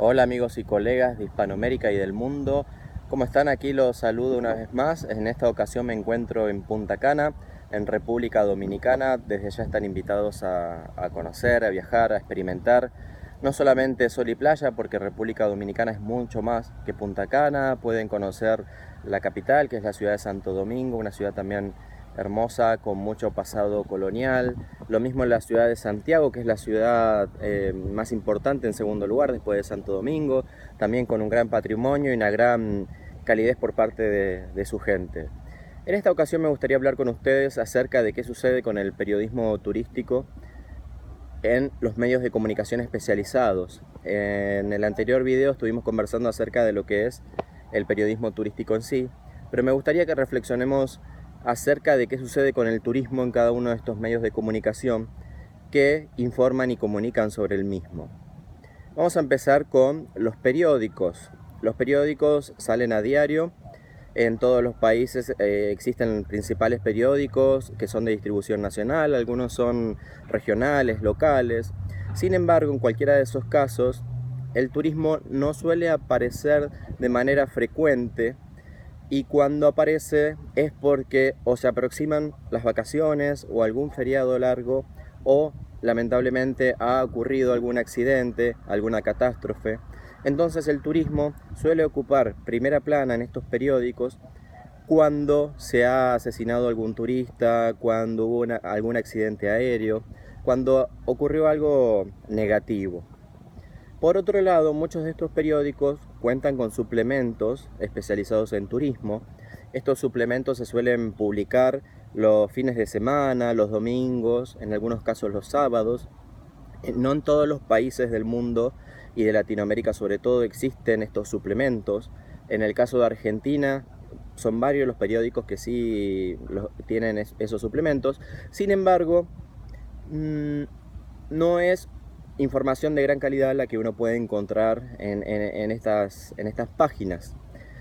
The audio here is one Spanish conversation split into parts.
Hola amigos y colegas de Hispanoamérica y del mundo. ¿Cómo están? Aquí los saludo una vez más. En esta ocasión me encuentro en Punta Cana, en República Dominicana. Desde ya están invitados a, conocer, a viajar, a experimentar. No solamente sol y playa, porque República Dominicana es mucho más que Punta Cana. Pueden conocer la capital, que es la ciudad de Santo Domingo, una ciudad también hermosa, con mucho pasado colonial. Lo mismo en la ciudad de Santiago, que es la ciudad eh, más importante en segundo lugar después de Santo Domingo, también con un gran patrimonio y una gran calidez por parte de, su gente. En esta ocasión me gustaría hablar con ustedes acerca de qué sucede con el periodismo turístico en los medios de comunicación especializados. En el anterior video estuvimos conversando acerca de lo que es el periodismo turístico en sí, pero me gustaría que reflexionemos acerca de qué sucede con el turismo en cada uno de estos medios de comunicación que informan y comunican sobre el mismo. Vamos a empezar con los periódicos. Los periódicos salen a diario. En todos los países eh, existen principales periódicos que son de distribución nacional, algunos son regionales, locales. Sin embargo, en cualquiera de esos casos, el turismo no suele aparecer de manera frecuente y cuando aparece es porque o se aproximan las vacaciones o algún feriado largo o lamentablemente ha ocurrido algún accidente, alguna catástrofe. Entonces el turismo suele ocupar primera plana en estos periódicos cuando se ha asesinado algún turista, cuando hubo algún accidente aéreo, cuando ocurrió algo negativo. Por otro lado, muchos de estos periódicos cuentan con suplementos especializados en turismo. Estos suplementos se suelen publicar los fines de semana, los domingos, en algunos casos los sábados. Eh, no en todos los países del mundo y de Latinoamérica sobre todo existen estos suplementos. En el caso de Argentina son varios los periódicos que sí tienen esos suplementos. Sin embargo, mm, no es información de gran calidad la que uno puede encontrar en, estas, estas páginas.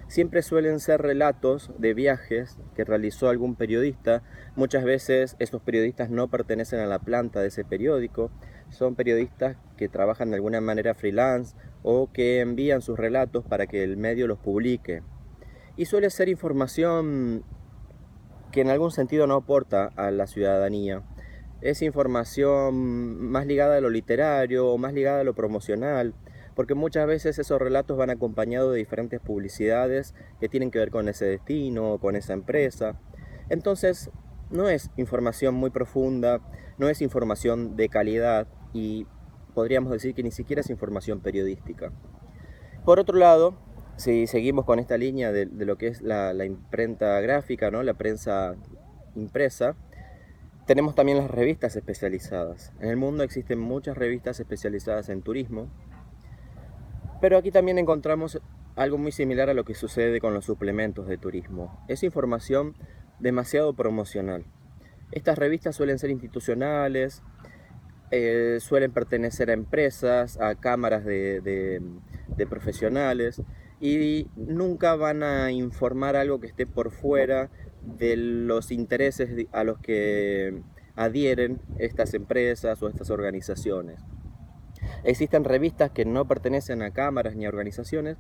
Siempre suelen ser relatos de viajes que realizó algún periodista. Muchas veces estos periodistas no pertenecen a la planta de ese periódico. Son periodistas que trabajan de alguna manera freelance o que envían sus relatos para que el medio los publique. Y suele ser información que en algún sentido no aporta a la ciudadanía es información más ligada a lo literario o más ligada a lo promocional, porque muchas veces esos relatos van acompañados de diferentes publicidades que tienen que ver con ese destino o con esa empresa. Entonces, no es información muy profunda, no es información de calidad y podríamos decir que ni siquiera es información periodística. Por otro lado, si seguimos con esta línea de, lo que es la, la imprenta gráfica, ¿no? la prensa impresa, tenemos también las revistas especializadas. En el mundo existen muchas revistas especializadas en turismo, pero aquí también encontramos algo muy similar a lo que sucede con los suplementos de turismo. Es información demasiado promocional. Estas revistas suelen ser institucionales, eh, suelen pertenecer a empresas, a cámaras de profesionales y nunca van a informar algo que esté por fuera de los intereses a los que adhieren estas empresas o estas organizaciones. Existen revistas que no pertenecen a cámaras ni a organizaciones,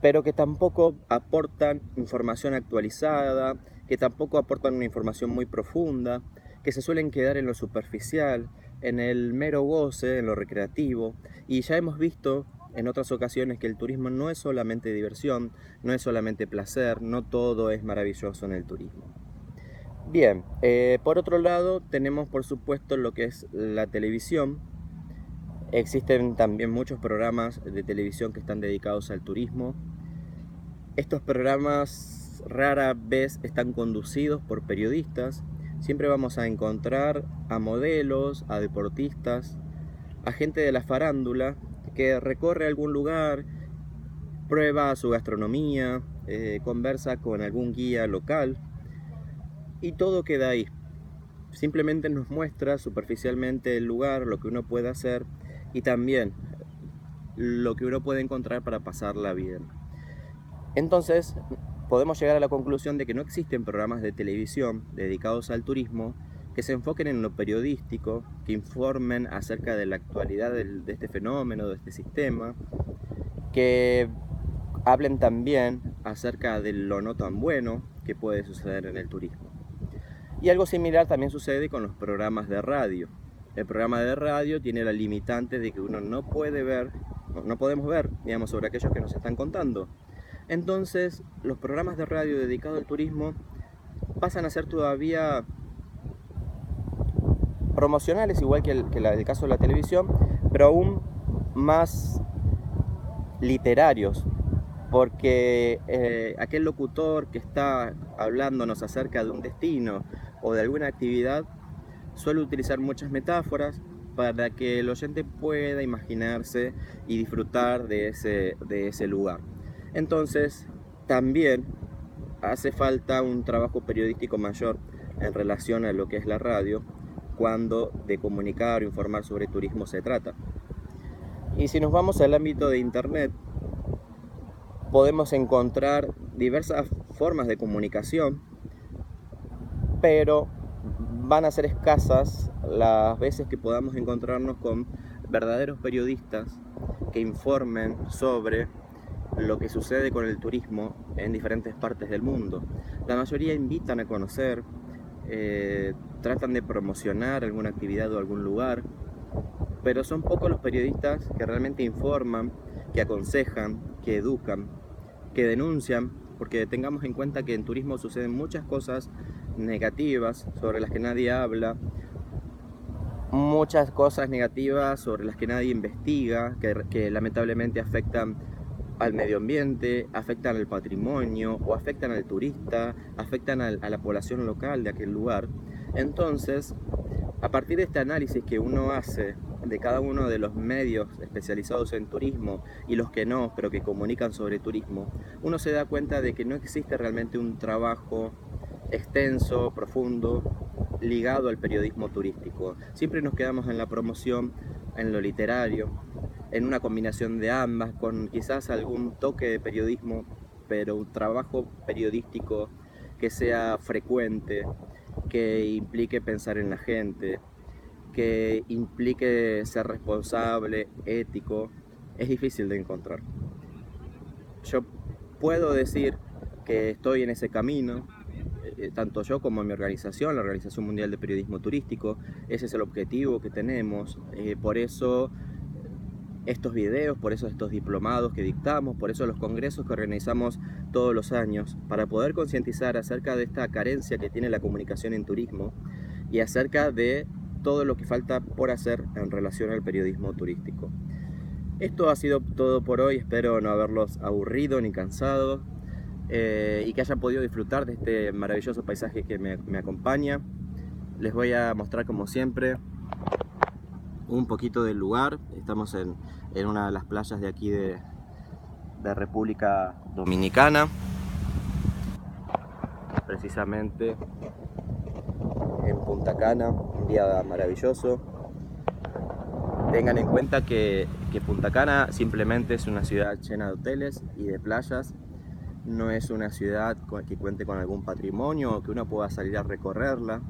pero que tampoco aportan información actualizada, que tampoco aportan una información muy profunda, que se suelen quedar en lo superficial, en el mero goce, en lo recreativo, y ya hemos visto en otras ocasiones que el turismo no es solamente diversión, no es solamente placer, no todo es maravilloso en el turismo. Bien, eh, por otro lado tenemos por supuesto lo que es la televisión. Existen también muchos programas de televisión que están dedicados al turismo. Estos programas rara vez están conducidos por periodistas. Siempre vamos a encontrar a modelos, a deportistas, a gente de la farándula que recorre algún lugar, prueba su gastronomía, eh, conversa con algún guía local y todo queda ahí. Simplemente nos muestra superficialmente el lugar, lo que uno puede hacer y también lo que uno puede encontrar para pasarla bien. Entonces, podemos llegar a la conclusión de que no existen programas de televisión dedicados al turismo que se enfoquen en lo periodístico, que informen acerca de la actualidad de este fenómeno, de este sistema, que hablen también acerca de lo no tan bueno que puede suceder en el turismo. Y algo similar también sucede con los programas de radio. El programa de radio tiene la limitante de que uno no puede ver, no podemos ver, digamos, sobre aquellos que nos están contando. Entonces, los programas de radio dedicados al turismo pasan a ser todavía promocionales, igual que el, el caso de la televisión, pero aún más literarios, porque eh, aquel locutor que está hablándonos acerca de un destino o de alguna actividad suele utilizar muchas metáforas para que el oyente pueda imaginarse y disfrutar de ese, de ese lugar. Entonces, también hace falta un trabajo periodístico mayor en relación a lo que es la radio cuando de comunicar o informar sobre turismo se trata. Y si nos vamos al ámbito de Internet, podemos encontrar diversas formas de comunicación, pero van a ser escasas las veces que podamos encontrarnos con verdaderos periodistas que informen sobre lo que sucede con el turismo en diferentes partes del mundo. La mayoría invitan a conocer, eh, tratan de promocionar alguna actividad o algún lugar, pero son pocos los periodistas que realmente informan, que aconsejan, que educan, que denuncian, porque tengamos en cuenta que en turismo suceden muchas cosas negativas sobre las que nadie habla, muchas cosas negativas sobre las que nadie investiga, que, lamentablemente afectan al medio ambiente, afectan al patrimonio o afectan al turista, afectan a la población local de aquel lugar. Entonces, a partir de este análisis que uno hace de cada uno de los medios especializados en turismo y los que no, pero que comunican sobre turismo, uno se da cuenta de que no existe realmente un trabajo extenso, profundo, ligado al periodismo turístico. Siempre nos quedamos en la promoción, en lo literario, en una combinación de ambas, con quizás algún toque de periodismo, pero un trabajo periodístico que sea frecuente, que implique pensar en la gente, que implique ser responsable, ético, es difícil de encontrar. Yo puedo decir que estoy en ese camino, eh, tanto yo como mi organización, la Organización Mundial de Periodismo Turístico, ese es el objetivo que tenemos, eh, por eso estos videos, por eso estos diplomados que dictamos, por eso los congresos que organizamos todos los años, para poder concientizar acerca de esta carencia que tiene la comunicación en turismo y acerca de todo lo que falta por hacer en relación al periodismo turístico. Esto ha sido todo por hoy, espero no haberlos aburrido ni cansado eh, y que hayan podido disfrutar de este maravilloso paisaje que me, me acompaña. Les voy a mostrar como siempre un poquito del lugar. Estamos en, en una de las playas de aquí de, de República Dominicana. Precisamente en Punta Cana, un día maravilloso. Tengan en cuenta que, que, Punta Cana simplemente es una ciudad llena de hoteles y de playas. No es una ciudad que cuente con algún patrimonio o que uno pueda salir a recorrerla.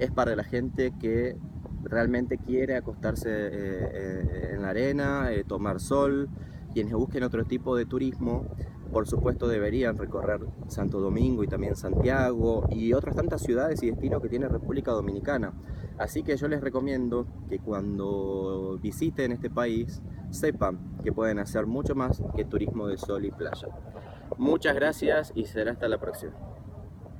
Es para la gente que realmente quiere acostarse eh, eh, en la arena, eh, tomar sol. Quienes busquen otro tipo de turismo, por supuesto deberían recorrer Santo Domingo y también Santiago y otras tantas ciudades y destinos que tiene República Dominicana. Así que yo les recomiendo que cuando visiten este país sepan que pueden hacer mucho más que turismo de sol y playa. Muchas gracias y será hasta la próxima.